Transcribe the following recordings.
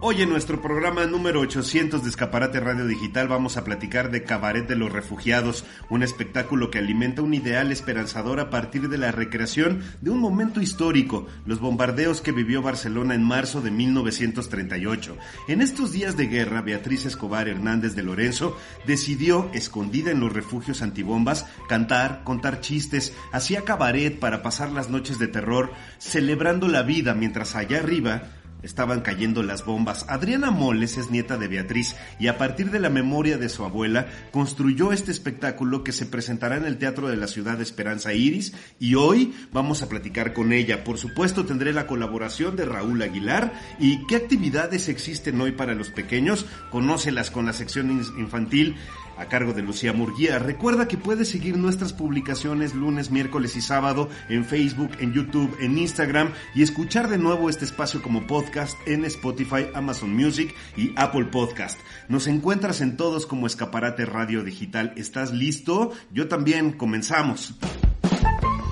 Hoy en nuestro programa número 800 de Escaparate Radio Digital vamos a platicar de Cabaret de los Refugiados, un espectáculo que alimenta un ideal esperanzador a partir de la recreación de un momento histórico, los bombardeos que vivió Barcelona en marzo de 1938. En estos días de guerra, Beatriz Escobar Hernández de Lorenzo decidió, escondida en los refugios antibombas, cantar, contar chistes, hacía cabaret para pasar las noches de terror, celebrando la vida mientras allá arriba Estaban cayendo las bombas. Adriana Moles es nieta de Beatriz y a partir de la memoria de su abuela construyó este espectáculo que se presentará en el Teatro de la Ciudad de Esperanza Iris y hoy vamos a platicar con ella. Por supuesto tendré la colaboración de Raúl Aguilar y qué actividades existen hoy para los pequeños. Conócelas con la sección infantil a cargo de Lucía Murguía. Recuerda que puedes seguir nuestras publicaciones lunes, miércoles y sábado en Facebook, en YouTube, en Instagram y escuchar de nuevo este espacio como podcast en Spotify, Amazon Music y Apple Podcast. Nos encuentras en todos como Escaparate Radio Digital. ¿Estás listo? Yo también. Comenzamos.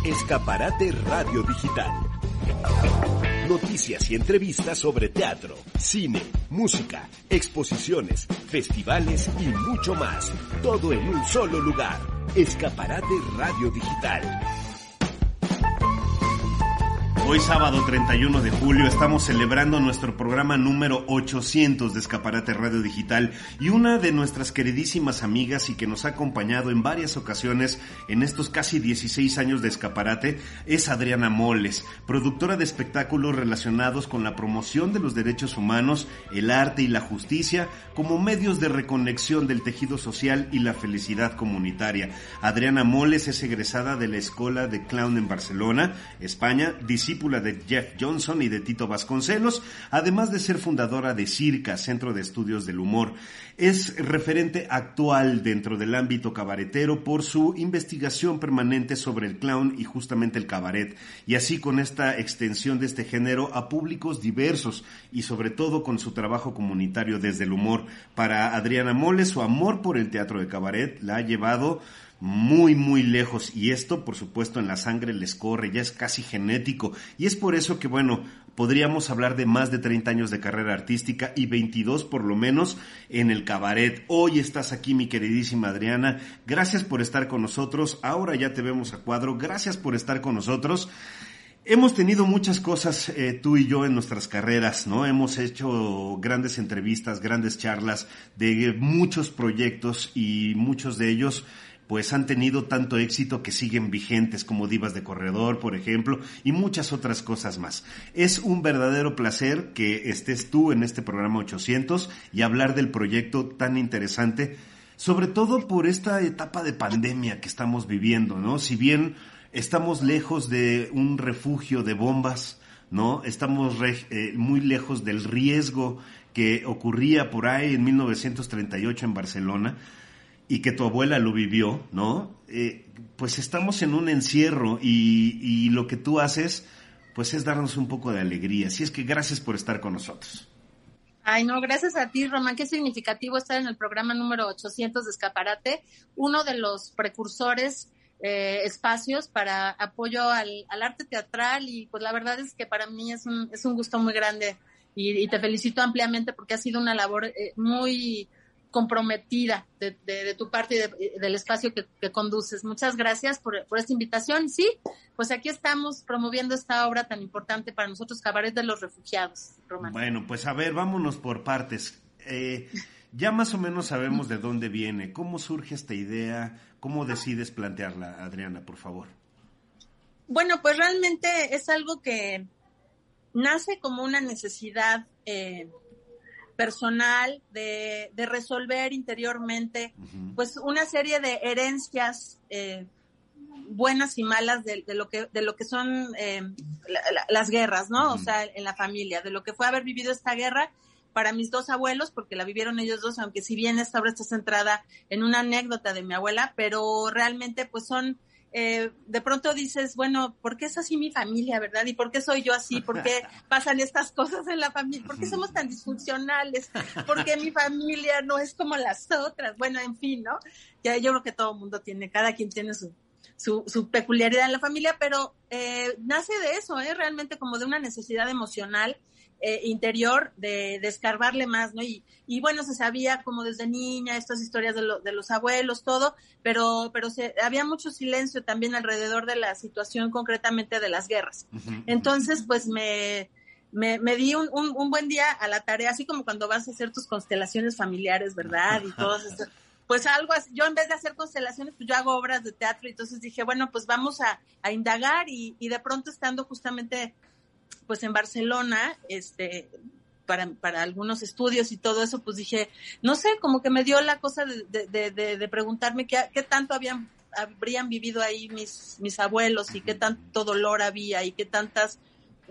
Escaparate Radio Digital Noticias y entrevistas sobre teatro, cine, música, exposiciones, festivales y mucho más. Todo en un solo lugar. Escaparate Radio Digital. Hoy sábado 31 de julio estamos celebrando nuestro programa número 800 de Escaparate Radio Digital y una de nuestras queridísimas amigas y que nos ha acompañado en varias ocasiones en estos casi 16 años de Escaparate es Adriana Moles, productora de espectáculos relacionados con la promoción de los derechos humanos, el arte y la justicia como medios de reconexión del tejido social y la felicidad comunitaria. Adriana Moles es egresada de la Escuela de Clown en Barcelona, España, de Jeff Johnson y de Tito Vasconcelos, además de ser fundadora de Circa, Centro de Estudios del Humor. Es referente actual dentro del ámbito cabaretero por su investigación permanente sobre el clown y justamente el cabaret, y así con esta extensión de este género a públicos diversos y sobre todo con su trabajo comunitario desde el humor. Para Adriana Mole, su amor por el teatro de cabaret la ha llevado muy, muy lejos. Y esto, por supuesto, en la sangre les corre, ya es casi genético. Y es por eso que, bueno, podríamos hablar de más de 30 años de carrera artística y 22 por lo menos en el cabaret. Hoy estás aquí, mi queridísima Adriana. Gracias por estar con nosotros. Ahora ya te vemos a cuadro. Gracias por estar con nosotros. Hemos tenido muchas cosas eh, tú y yo en nuestras carreras, ¿no? Hemos hecho grandes entrevistas, grandes charlas de muchos proyectos y muchos de ellos pues han tenido tanto éxito que siguen vigentes como Divas de Corredor, por ejemplo, y muchas otras cosas más. Es un verdadero placer que estés tú en este programa 800 y hablar del proyecto tan interesante, sobre todo por esta etapa de pandemia que estamos viviendo, ¿no? Si bien estamos lejos de un refugio de bombas, ¿no? Estamos eh, muy lejos del riesgo que ocurría por ahí en 1938 en Barcelona, y que tu abuela lo vivió, ¿no? Eh, pues estamos en un encierro y, y, lo que tú haces, pues es darnos un poco de alegría. Así es que gracias por estar con nosotros. Ay, no, gracias a ti, Román. Qué significativo estar en el programa número 800 de Escaparate, uno de los precursores eh, espacios para apoyo al, al, arte teatral y pues la verdad es que para mí es un, es un gusto muy grande y, y te felicito ampliamente porque ha sido una labor eh, muy comprometida de, tu parte y del espacio que, conduces. Muchas gracias por, esta invitación. Sí, pues aquí estamos promoviendo esta obra tan importante para nosotros, Cabaret de los Refugiados, Román. Bueno, pues a ver, vámonos por partes. Eh, ya más o menos sabemos de dónde viene. ¿Cómo surge esta idea? ¿Cómo decides plantearla, Adriana, por favor? Bueno, pues realmente es algo que nace como una necesidad eh, personal, de, de resolver interiormente, pues una serie de herencias eh, buenas y malas de, lo que de lo que son eh, las guerras, ¿no? O sea, en la familia, de lo que fue haber vivido esta guerra para mis dos abuelos, porque la vivieron ellos dos, aunque si bien esta obra está centrada en una anécdota de mi abuela, pero realmente pues son eh, de pronto dices, bueno, ¿por qué es así mi familia, verdad? ¿Y por qué soy yo así? ¿Por qué pasan estas cosas en la familia? ¿Por qué somos tan disfuncionales? ¿Por qué mi familia no es como las otras? Bueno, en fin, ¿no? Ya yo creo que todo el mundo tiene, cada quien tiene su, su, su peculiaridad en la familia, pero eh, nace de eso, ¿eh? Realmente como de una necesidad emocional eh, interior de, de, escarbarle más, ¿no? Y, y, bueno, se sabía como desde niña estas historias de, lo, de los abuelos, todo, pero, pero se, había mucho silencio también alrededor de la situación concretamente de las guerras. Entonces, pues me, me, me di un, un, un, buen día a la tarea, así como cuando vas a hacer tus constelaciones familiares, ¿verdad? Y todo eso. Pues algo así, yo en vez de hacer constelaciones, pues yo hago obras de teatro, y entonces dije, bueno, pues vamos a, a indagar y, y de pronto estando justamente pues en Barcelona, este, para, para algunos estudios y todo eso, pues dije, no sé, como que me dio la cosa de, de, de, de preguntarme qué, qué, tanto habían, habrían vivido ahí mis, mis abuelos y qué tanto dolor había y qué tantas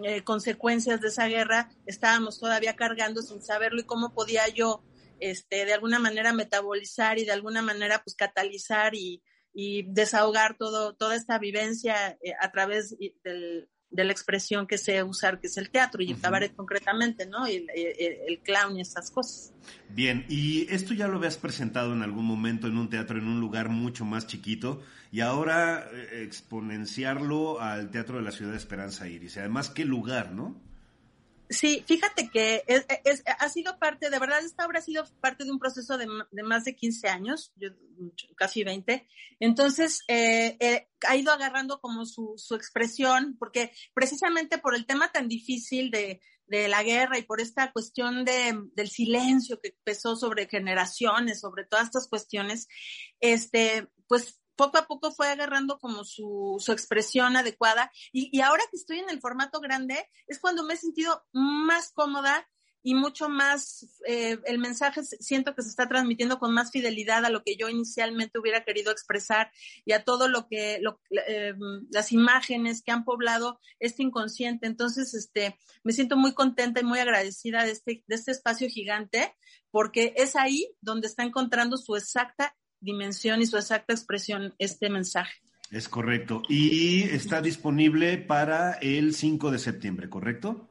eh, consecuencias de esa guerra estábamos todavía cargando sin saberlo y cómo podía yo, este, de alguna manera metabolizar y de alguna manera pues catalizar y, desahogar todo, toda esta vivencia eh, a través del, de la expresión que sé usar, que es el teatro y el cabaret concretamente, ¿no? Y el, el, el, clown y estas cosas. Bien, y esto ya lo habías presentado en algún momento en un teatro, en un lugar mucho más chiquito, y ahora eh, exponenciarlo al Teatro de la Ciudad de Esperanza Iris. Y además, qué lugar, ¿no? Sí, fíjate que es, es, ha sido parte, de verdad, esta obra ha sido parte de un proceso de, de más de 15 años, yo, casi 20. Entonces, eh, eh, ha ido agarrando como su, su expresión, porque precisamente por el tema tan difícil de, de la guerra y por esta cuestión de, del silencio que pesó sobre generaciones, sobre todas estas cuestiones, este, pues poco a poco fue agarrando como su, su expresión adecuada y, y, ahora que estoy en el formato grande es cuando me he sentido más cómoda y mucho más, eh, el mensaje siento que se está transmitiendo con más fidelidad a lo que yo inicialmente hubiera querido expresar y a todo lo que, lo, eh, las imágenes que han poblado este inconsciente. Entonces, este, me siento muy contenta y muy agradecida de este, de este espacio gigante porque es ahí donde está encontrando su exacta dimensión y su exacta expresión este mensaje. Es correcto. Y está disponible para el 5 de septiembre, ¿correcto?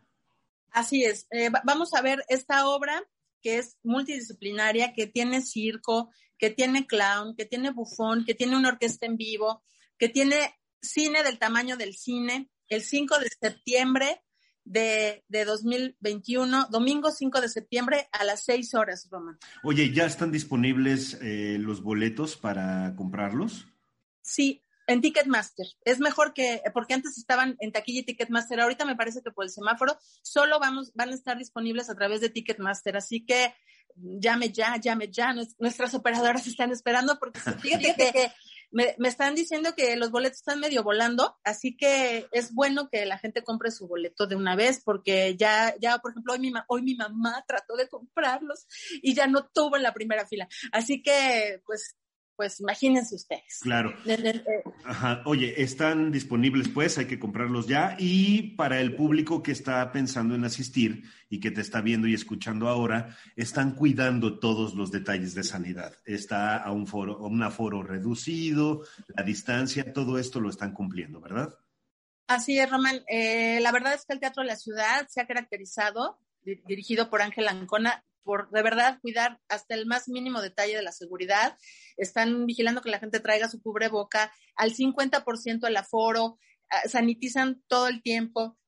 Así es. Eh, vamos a ver esta obra que es multidisciplinaria, que tiene circo, que tiene clown, que tiene bufón, que tiene una orquesta en vivo, que tiene cine del tamaño del cine. El 5 de septiembre de, de 2021, domingo 5 de septiembre a las 6 horas, Roman. Oye, ¿ya están disponibles eh, los boletos para comprarlos? Sí, en Ticketmaster. Es mejor que, porque antes estaban en taquilla y Ticketmaster. Ahorita me parece que por el semáforo solo vamos, van a estar disponibles a través de Ticketmaster. Así que llame ya, llame ya. Nuestras operadoras están esperando porque fíjate que me, me, están diciendo que los boletos están medio volando, así que es bueno que la gente compre su boleto de una vez, porque ya, ya, por ejemplo, hoy mi, hoy mi mamá trató de comprarlos y ya no tuvo en la primera fila. Así que, pues, pues imagínense ustedes. Claro. Ajá. Oye, están disponibles pues, hay que comprarlos ya. Y para el público que está pensando en asistir y que te está viendo y escuchando ahora, están cuidando todos los detalles de sanidad. Está a un foro, a un aforo reducido, la distancia, todo esto lo están cumpliendo, ¿verdad? Así es, Román. Eh, la verdad es que el Teatro de la Ciudad se ha caracterizado, dirigido por Ángel Ancona, por de verdad cuidar hasta el más mínimo detalle de la seguridad. Están vigilando que la gente traiga su cubreboca al 50% el aforo, ah, sanitizan todo el tiempo.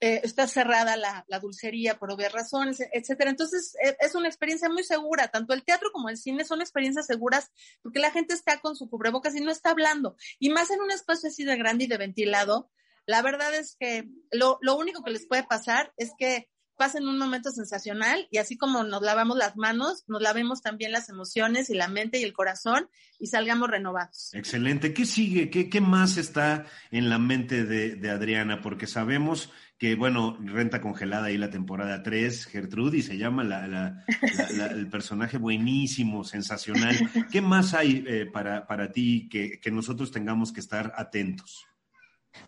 Eh, está cerrada la, la, dulcería por obvias razones, etcétera. Entonces, es, es una experiencia muy segura. Tanto el teatro como el cine son experiencias seguras porque la gente está con su cubrebocas y no está hablando. Y más en un espacio así de grande y de ventilado, la verdad es que lo, lo único que les puede pasar es que pasen un momento sensacional y así como nos lavamos las manos, nos lavemos también las emociones y la mente y el corazón y salgamos renovados. Excelente. ¿Qué sigue? ¿Qué, qué más está en la mente de, Adriana? Porque sabemos que, bueno, renta congelada ahí la temporada 3, Gertrudis se llama la, la, la, el personaje buenísimo, sensacional. ¿Qué más hay eh, para, para ti que, que nosotros tengamos que estar atentos?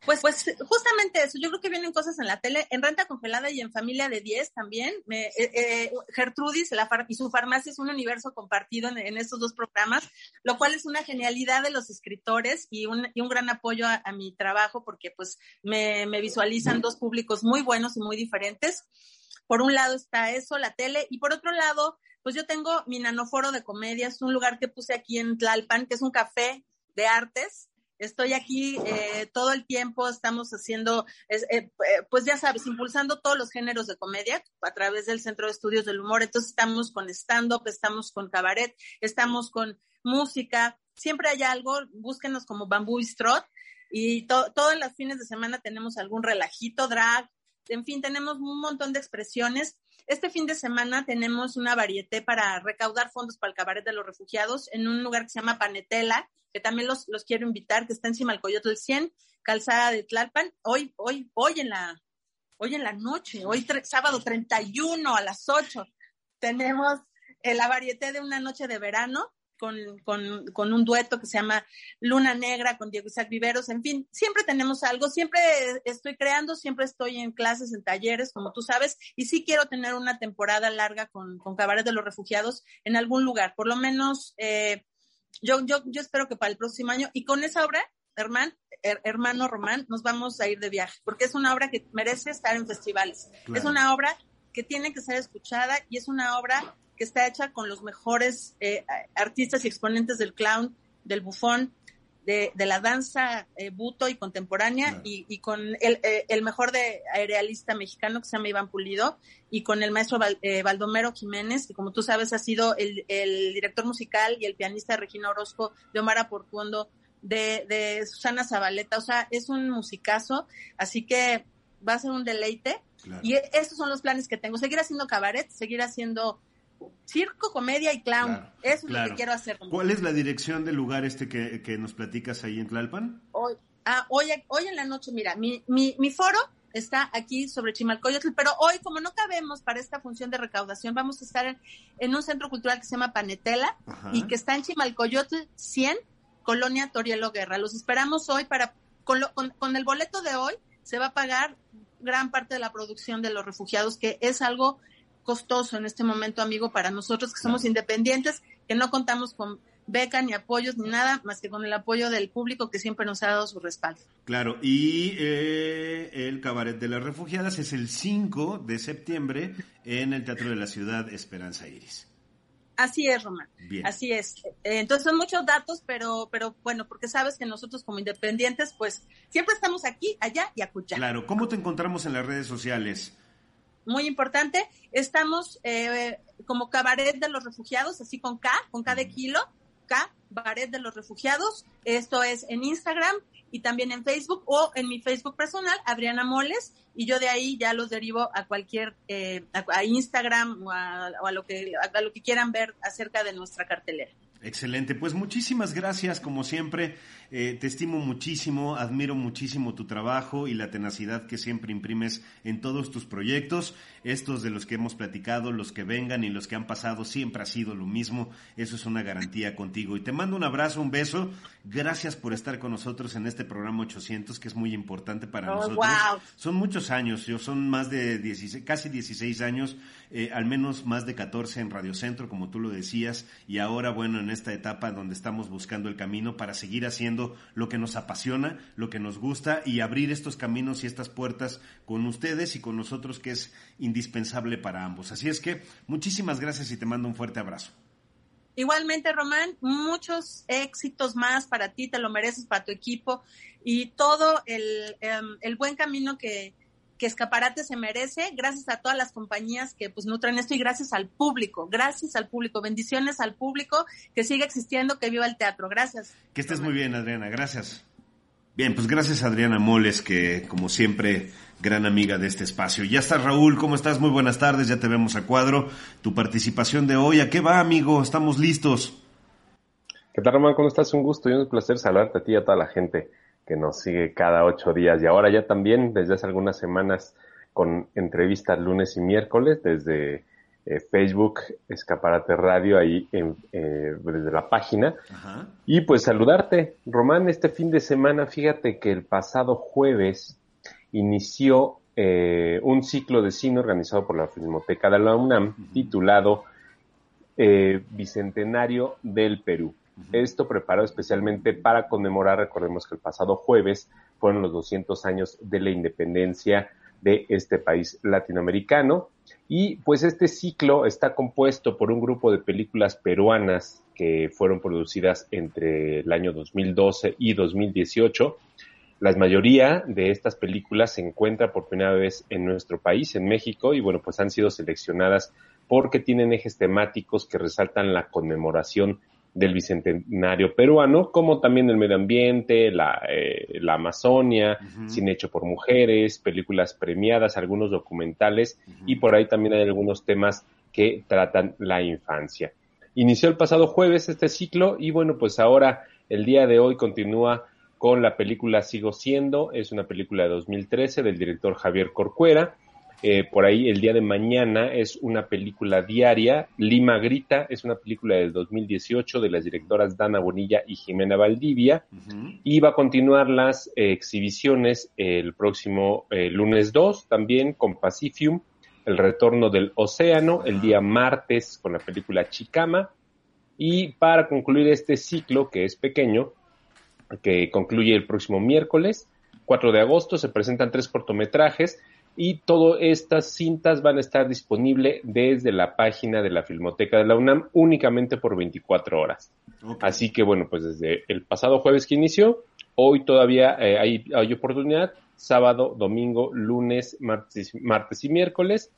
Pues, pues justamente eso, yo creo que vienen cosas en la tele, en Renta Congelada y en Familia de 10 también. Eh, eh, Gertrudis y su farmacia es un universo compartido en, en, estos dos programas, lo cual es una genialidad de los escritores y un, y un gran apoyo a, mi trabajo porque pues me, me visualizan dos públicos muy buenos y muy diferentes. Por un lado está eso, la tele, y por otro lado, pues yo tengo mi nanoforo de comedia, es un lugar que puse aquí en Tlalpan, que es un café de artes, Estoy aquí eh, todo el tiempo, estamos haciendo, eh, pues ya sabes, impulsando todos los géneros de comedia a través del Centro de Estudios del Humor. Entonces estamos con stand-up, estamos con cabaret, estamos con música. Siempre hay algo, búsquenos como Bamboo Strot y todos los fines de semana tenemos algún relajito, drag, en fin, tenemos un montón de expresiones. Este fin de semana tenemos una varieté para recaudar fondos para el cabaret de los refugiados en un lugar que se llama Panetela, que también los, quiero invitar, que está encima del Coyote 100, calzada de Tlalpan, hoy, hoy, hoy en la, hoy en la noche, hoy sábado 31 a las 8, tenemos la varieté de una noche de verano con, un dueto que se llama Luna Negra con Diego Isaac Viveros, en fin, siempre tenemos algo, siempre estoy creando, siempre estoy en clases, en talleres, como tú sabes, y sí quiero tener una temporada larga con, con Cabaret de los Refugiados en algún lugar, por lo menos eh, yo, yo, yo espero que para el próximo año, y con esa obra, hermano, hermano Román, nos vamos a ir de viaje, porque es una obra que merece estar en festivales, es una obra que tiene que ser escuchada y es una obra que está hecha con los mejores eh, artistas y exponentes del clown, del bufón, de, la danza eh, buto y contemporánea y, con el, eh, el, mejor de aerealista mexicano que se llama Iván Pulido y con el maestro Baldomero Jiménez, que como tú sabes ha sido el, director musical y el pianista de Regina Orozco, de Omar Aportuondo, de, de Susana Zabaleta, o sea, es un musicazo, así que va a ser un deleite. Y estos son los planes que tengo, seguir haciendo cabaret, seguir haciendo circo, comedia y clown. Eso es lo que quiero hacer. ¿Cuál es la dirección del lugar este que, nos platicas ahí en Tlalpan? Hoy, ah, hoy, hoy en la noche, mira, mi, mi, mi foro está aquí sobre Chimalcoyotl, pero hoy, como no cabemos para esta función de recaudación, vamos a estar en, un centro cultural que se llama Panetela y que está en Chimalcoyotl 100, Colonia Torielo Guerra. Los esperamos hoy para, con, con el boleto de hoy, se va a pagar gran parte de la producción de los refugiados, que es algo costoso en este momento, amigo, para nosotros que somos independientes, que no contamos con beca ni apoyos ni nada más que con el apoyo del público que siempre nos ha dado su respaldo. Claro, y eh, el Cabaret de las Refugiadas es el 5 de septiembre en el Teatro de la Ciudad Esperanza Iris. Así es, Román. Así es. Eh, entonces son muchos datos, pero, pero bueno, porque sabes que nosotros como independientes, pues siempre estamos aquí, allá y acullá. Claro, ¿cómo te encontramos en las redes sociales? Muy importante. Estamos eh, como cabaret de los refugiados, así con K, con K de kilo, K, cabaret de los refugiados. Esto es en Instagram y también en Facebook o en mi Facebook personal, Adriana Moles, y yo de ahí ya los derivo a cualquier, eh, a, Instagram o, a, lo que, a lo que quieran ver acerca de nuestra cartelera. Excelente, pues muchísimas gracias como siempre. Eh, te estimo muchísimo, admiro muchísimo tu trabajo y la tenacidad que siempre imprimes en todos tus proyectos. Estos de los que hemos platicado, los que vengan y los que han pasado, siempre ha sido lo mismo. Eso es una garantía contigo. Y te mando un abrazo, un beso. Gracias por estar con nosotros en este programa 800, que es muy importante para oh, nosotros. Son muchos años, yo son más de 16, casi 16 años, eh, al menos más de 14 en Radio Centro, como tú lo decías. Y ahora, bueno, en esta etapa donde estamos buscando el camino para seguir haciendo lo que nos apasiona, lo que nos gusta y abrir estos caminos y estas puertas con ustedes y con nosotros que es indispensable para ambos. Así es que muchísimas gracias y te mando un fuerte abrazo. Igualmente, Román, muchos éxitos más para ti, te lo mereces, para tu equipo y todo el, em, el buen camino que, que Escaparate se merece, gracias a todas las compañías que pues nutren esto y gracias al público, gracias al público, bendiciones al público, que siga existiendo, que viva el teatro, gracias. Que estés muy bien, Adriana, gracias. Bien, pues gracias Adriana Moles, que como siempre, gran amiga de este espacio. Ya está Raúl, ¿cómo estás? Muy buenas tardes, ya te vemos a cuadro. Tu participación de hoy, ¿a qué va, amigo? Estamos listos. ¿Qué tal, Román? ¿Cómo estás? Un gusto y un placer saludarte a ti y a toda la gente que nos sigue cada ocho días. Y ahora ya también desde hace algunas semanas con entrevistas lunes y miércoles desde eh, Facebook Escaparate Radio ahí en, eh, desde la página. Y pues saludarte Román este fin de semana fíjate que el pasado jueves inició eh, un ciclo de cine organizado por la Filmoteca de la UNAM titulado Bicentenario del Perú esto preparado especialmente para conmemorar, recordemos que el pasado jueves fueron los 200 años de la independencia de este país latinoamericano. Y pues este ciclo está compuesto por un grupo de películas peruanas que fueron producidas entre el año 2012 y 2018. La mayoría de estas películas se encuentran por primera vez en nuestro país, en México, y bueno, pues han sido seleccionadas porque tienen ejes temáticos que resaltan la conmemoración del bicentenario peruano, como también el medio ambiente, la, eh, la Amazonia, cine hecho por mujeres, películas premiadas, algunos documentales y por ahí también hay algunos temas que tratan la infancia. Inició el pasado jueves este ciclo y bueno, pues ahora el día de hoy continúa con la película Sigo siendo, es una película de 2013 del director Javier Corcuera eh, por ahí el día de mañana es una película diaria. Lima Grita es una película del 2018 de las directoras Dana Bonilla y Jimena Valdivia. Y va a continuar las eh, exhibiciones el próximo eh, lunes 2 también con Pacifium, El Retorno del Océano, el día martes con la película Chicama. Y para concluir este ciclo, que es pequeño, que concluye el próximo miércoles, 4 de agosto, se presentan tres cortometrajes y todas estas cintas van a estar disponibles desde la página de la Filmoteca de la UNAM únicamente por 24 horas. Así que bueno, pues desde el pasado jueves que inició, hoy todavía eh, hay, hay, oportunidad, sábado, domingo, lunes, martes, martes y miércoles,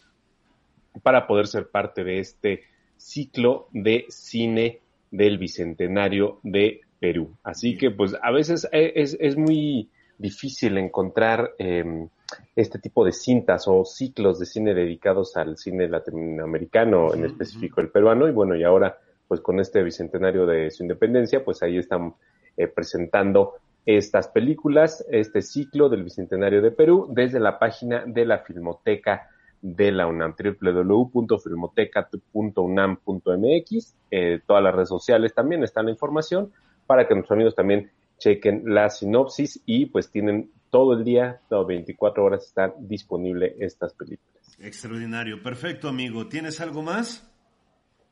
para poder ser parte de este ciclo de cine del Bicentenario de Perú. Así que pues a veces eh, es, es muy difícil encontrar eh, este tipo de cintas o ciclos de cine dedicados al cine latinoamericano, en específico el peruano, y bueno, y ahora pues con este bicentenario de su independencia, pues ahí están eh, presentando estas películas, este ciclo del bicentenario de Perú, desde la página de la Filmoteca de la UNAM, www.filmoteca.unam.mx, eh, todas las redes sociales también está la información para que nuestros amigos también chequen la sinopsis y pues tienen todo el día, todo 24 horas están disponibles estas películas. Extraordinario, perfecto amigo. ¿Tienes algo más?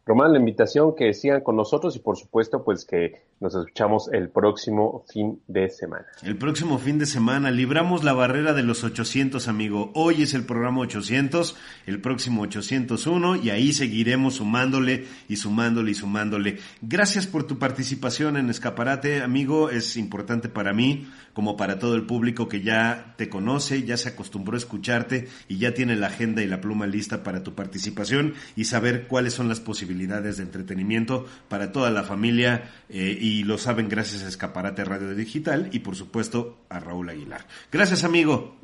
Román, la invitación que sigan con nosotros y por supuesto pues que nos escuchamos el próximo fin de semana. El próximo fin de semana libramos la barrera de los 800, amigo. Hoy es el programa 800, el próximo 801 y ahí seguiremos sumándole y sumándole y sumándole. Gracias por tu participación en Escaparate, amigo. Es importante para mí como para todo el público que ya te conoce, ya se acostumbró a escucharte y ya tiene la agenda y la pluma lista para tu participación y saber cuáles son las posibilidades de entretenimiento para toda la familia eh, y lo saben gracias a Escaparate Radio Digital y por supuesto a Raúl Aguilar. Gracias amigo.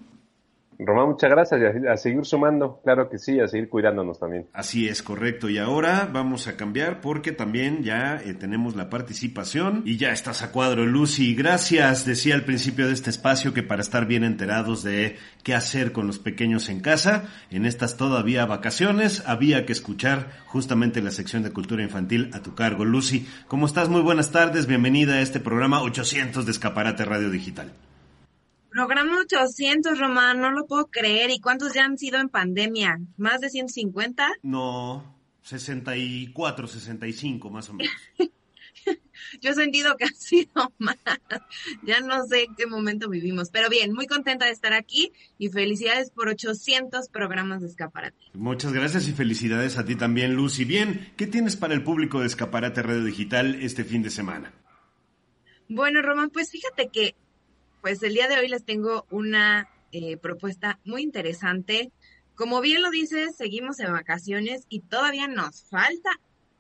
Román, muchas gracias y a, seguir sumando, claro que sí, a seguir cuidándonos también. Así es, correcto. Y ahora vamos a cambiar porque también ya eh, tenemos la participación y ya estás a cuadro, Lucy. Gracias, decía al principio de este espacio que para estar bien enterados de qué hacer con los pequeños en casa, en estas todavía vacaciones, había que escuchar justamente la sección de cultura infantil a tu cargo. Lucy, ¿cómo estás? Muy buenas tardes, bienvenida a este programa 800 de Escaparate Radio Digital. Programa 800, Román, no lo puedo creer. ¿Y cuántos ya han sido en pandemia? ¿Más de 150? No, 64, 65 más o menos. Yo he sentido que ha sido más. Ya no sé en qué momento vivimos. Pero bien, muy contenta de estar aquí y felicidades por 800 programas de Escaparate. Muchas gracias y felicidades a ti también, Lucy. Bien, ¿qué tienes para el público de Escaparate Radio Digital este fin de semana? Bueno, Román, pues fíjate que pues el día de hoy les tengo una eh, propuesta muy interesante. Como bien lo dices, seguimos en vacaciones y todavía nos falta,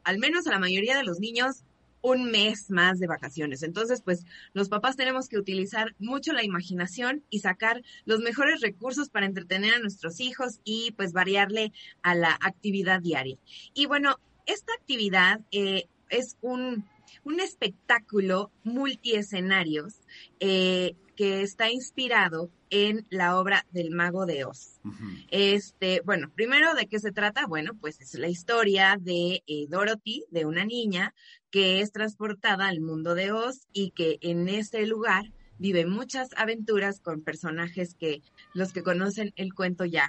al menos a la mayoría de los niños, un mes más de vacaciones. Entonces, pues los papás tenemos que utilizar mucho la imaginación y sacar los mejores recursos para entretener a nuestros hijos y pues variarle a la actividad diaria. Y bueno, esta actividad eh, es un, un espectáculo multiescenarios eh, que está inspirado en la obra del mago de Oz. Este, bueno, primero de qué se trata, bueno, pues es la historia de eh, Dorothy, de una niña que es transportada al mundo de Oz y que en ese lugar vive muchas aventuras con personajes que los que conocen el cuento ya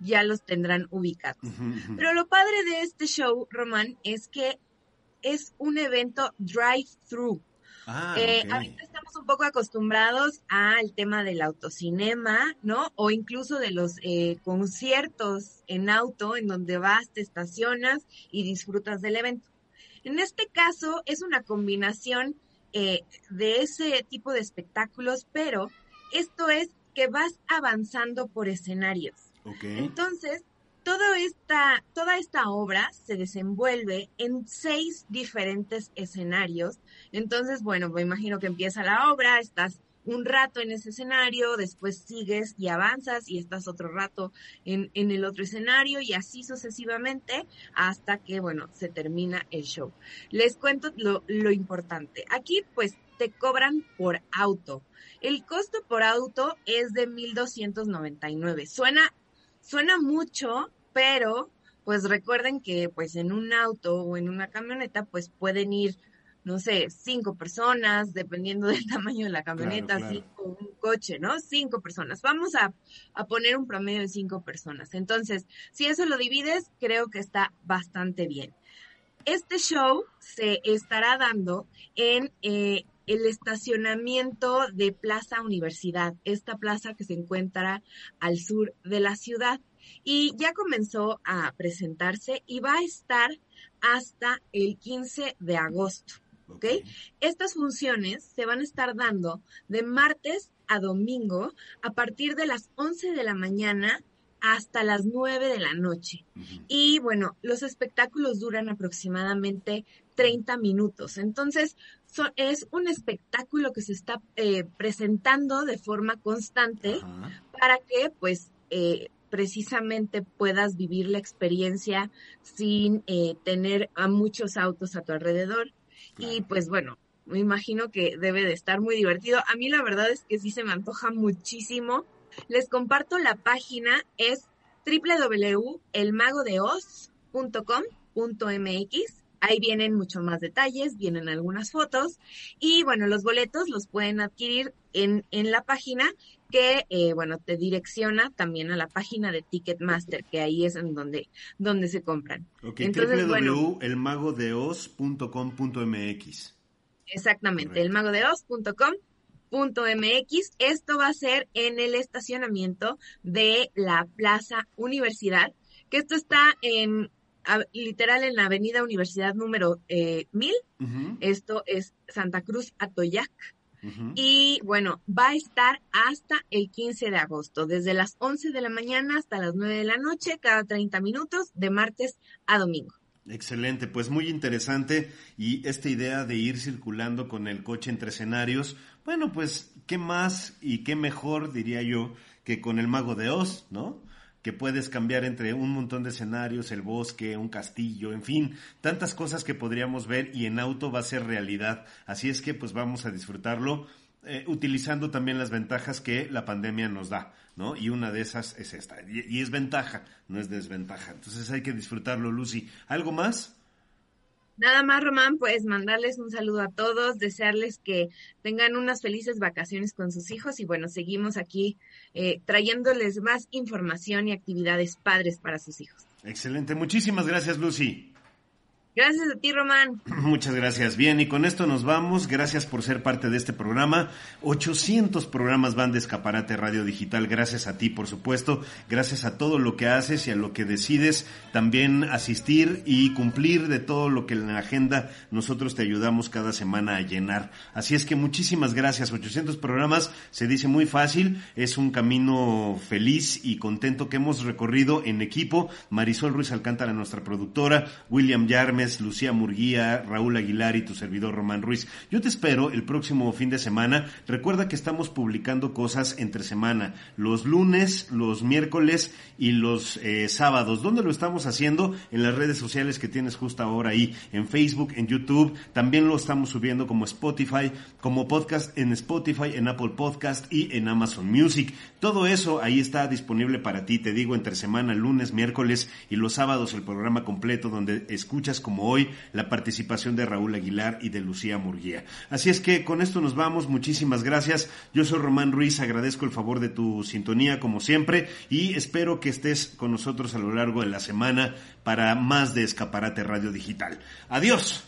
ya los tendrán ubicados. Pero lo padre de este show, Román, es que es un evento drive-thru. Ah, eh, ahorita estamos un poco acostumbrados al tema del autocinema, ¿no? O incluso de los eh, conciertos en auto en donde vas, te estacionas y disfrutas del evento. En este caso es una combinación eh, de ese tipo de espectáculos, pero esto es que vas avanzando por escenarios. Entonces, toda esta, toda esta obra se desenvuelve en seis diferentes escenarios. Entonces, bueno, me imagino que empieza la obra, estás un rato en ese escenario, después sigues y avanzas y estás otro rato en, en el otro escenario y así sucesivamente hasta que, bueno, se termina el show. Les cuento lo, lo importante. Aquí, pues, te cobran por auto. El costo por auto es de 1.299. Suena, suena mucho, pero pues recuerden que pues en un auto o en una camioneta pues pueden ir, no sé, cinco personas, dependiendo del tamaño de la camioneta, o un coche, ¿no? Cinco personas. Vamos a, poner un promedio de cinco personas. Entonces, si eso lo divides, creo que está bastante bien. Este show se estará dando en eh, el estacionamiento de Plaza Universidad, esta plaza que se encuentra al sur de la ciudad y ya comenzó a presentarse y va a estar hasta el 15 de agosto. ¿ok? Estas funciones se van a estar dando de martes a domingo a partir de las 11 de la mañana hasta las 9 de la noche. Y bueno, los espectáculos duran aproximadamente 30 minutos. Entonces, es un espectáculo que se está eh, presentando de forma constante para que pues eh, precisamente puedas vivir la experiencia sin eh, tener a muchos autos a tu alrededor. Y pues bueno, me imagino que debe de estar muy divertido. A mí la verdad es que sí se me antoja muchísimo. Les comparto la página, es www.elmagodeoz.com.mx. Ahí vienen mucho más detalles, vienen algunas fotos y bueno, los boletos los pueden adquirir en, en la página que, eh, bueno, te direcciona también a la página de Ticketmaster, que ahí es en donde, donde se compran. Ok, www.elmagodeos.com.mx. Exactamente, elmagodeos.com.mx. Esto va a ser en el estacionamiento de la Plaza Universidad, que esto está en literal en la Avenida Universidad número eh, 1000. Esto es Santa Cruz Atoyac. Y bueno, va a estar hasta el 15 de agosto, desde las 11 de la mañana hasta las 9 de la noche, cada 30 minutos, de martes a domingo. Excelente, pues muy interesante y esta idea de ir circulando con el coche entre escenarios, bueno, pues qué más y qué mejor, diría yo, que con el mago de Oz, ¿no? Que puedes cambiar entre un montón de escenarios, el bosque, un castillo, en fin, tantas cosas que podríamos ver y en auto va a ser realidad. Así es que pues vamos a disfrutarlo eh, utilizando también las ventajas que la pandemia nos da, ¿no? Y una de esas es esta. Y, es ventaja, no es desventaja. Entonces hay que disfrutarlo, Lucy. ¿Algo más? Nada más, Román, pues mandarles un saludo a todos, desearles que tengan unas felices vacaciones con sus hijos y bueno, seguimos aquí eh, trayéndoles más información y actividades padres para sus hijos. Excelente, muchísimas gracias, Lucy. Gracias a ti, Román. Muchas gracias. Bien, y con esto nos vamos. Gracias por ser parte de este programa. 800 programas van de Escaparate Radio Digital. Gracias a ti, por supuesto. Gracias a todo lo que haces y a lo que decides también asistir y cumplir de todo lo que en la agenda nosotros te ayudamos cada semana a llenar. Así es que muchísimas gracias. 800 programas se dice muy fácil. Es un camino feliz y contento que hemos recorrido en equipo. Marisol Ruiz Alcántara, nuestra productora. William Yarmes Lucía Murguía, Raúl Aguilar y tu servidor Román Ruiz. Yo te espero el próximo fin de semana. Recuerda que estamos publicando cosas entre semana, los lunes, los miércoles y los eh, sábados. ¿Dónde lo estamos haciendo? En las redes sociales que tienes justo ahora ahí, en Facebook, en YouTube. También lo estamos subiendo como Spotify, como podcast en Spotify, en Apple Podcast y en Amazon Music. Todo eso ahí está disponible para ti, te digo, entre semana, lunes, miércoles y los sábados el programa completo donde escuchas como hoy la participación de Raúl Aguilar y de Lucía Murguía. Así es que con esto nos vamos, muchísimas gracias. Yo soy Román Ruiz, agradezco el favor de tu sintonía como siempre y espero que estés con nosotros a lo largo de la semana para más de Escaparate Radio Digital. Adiós.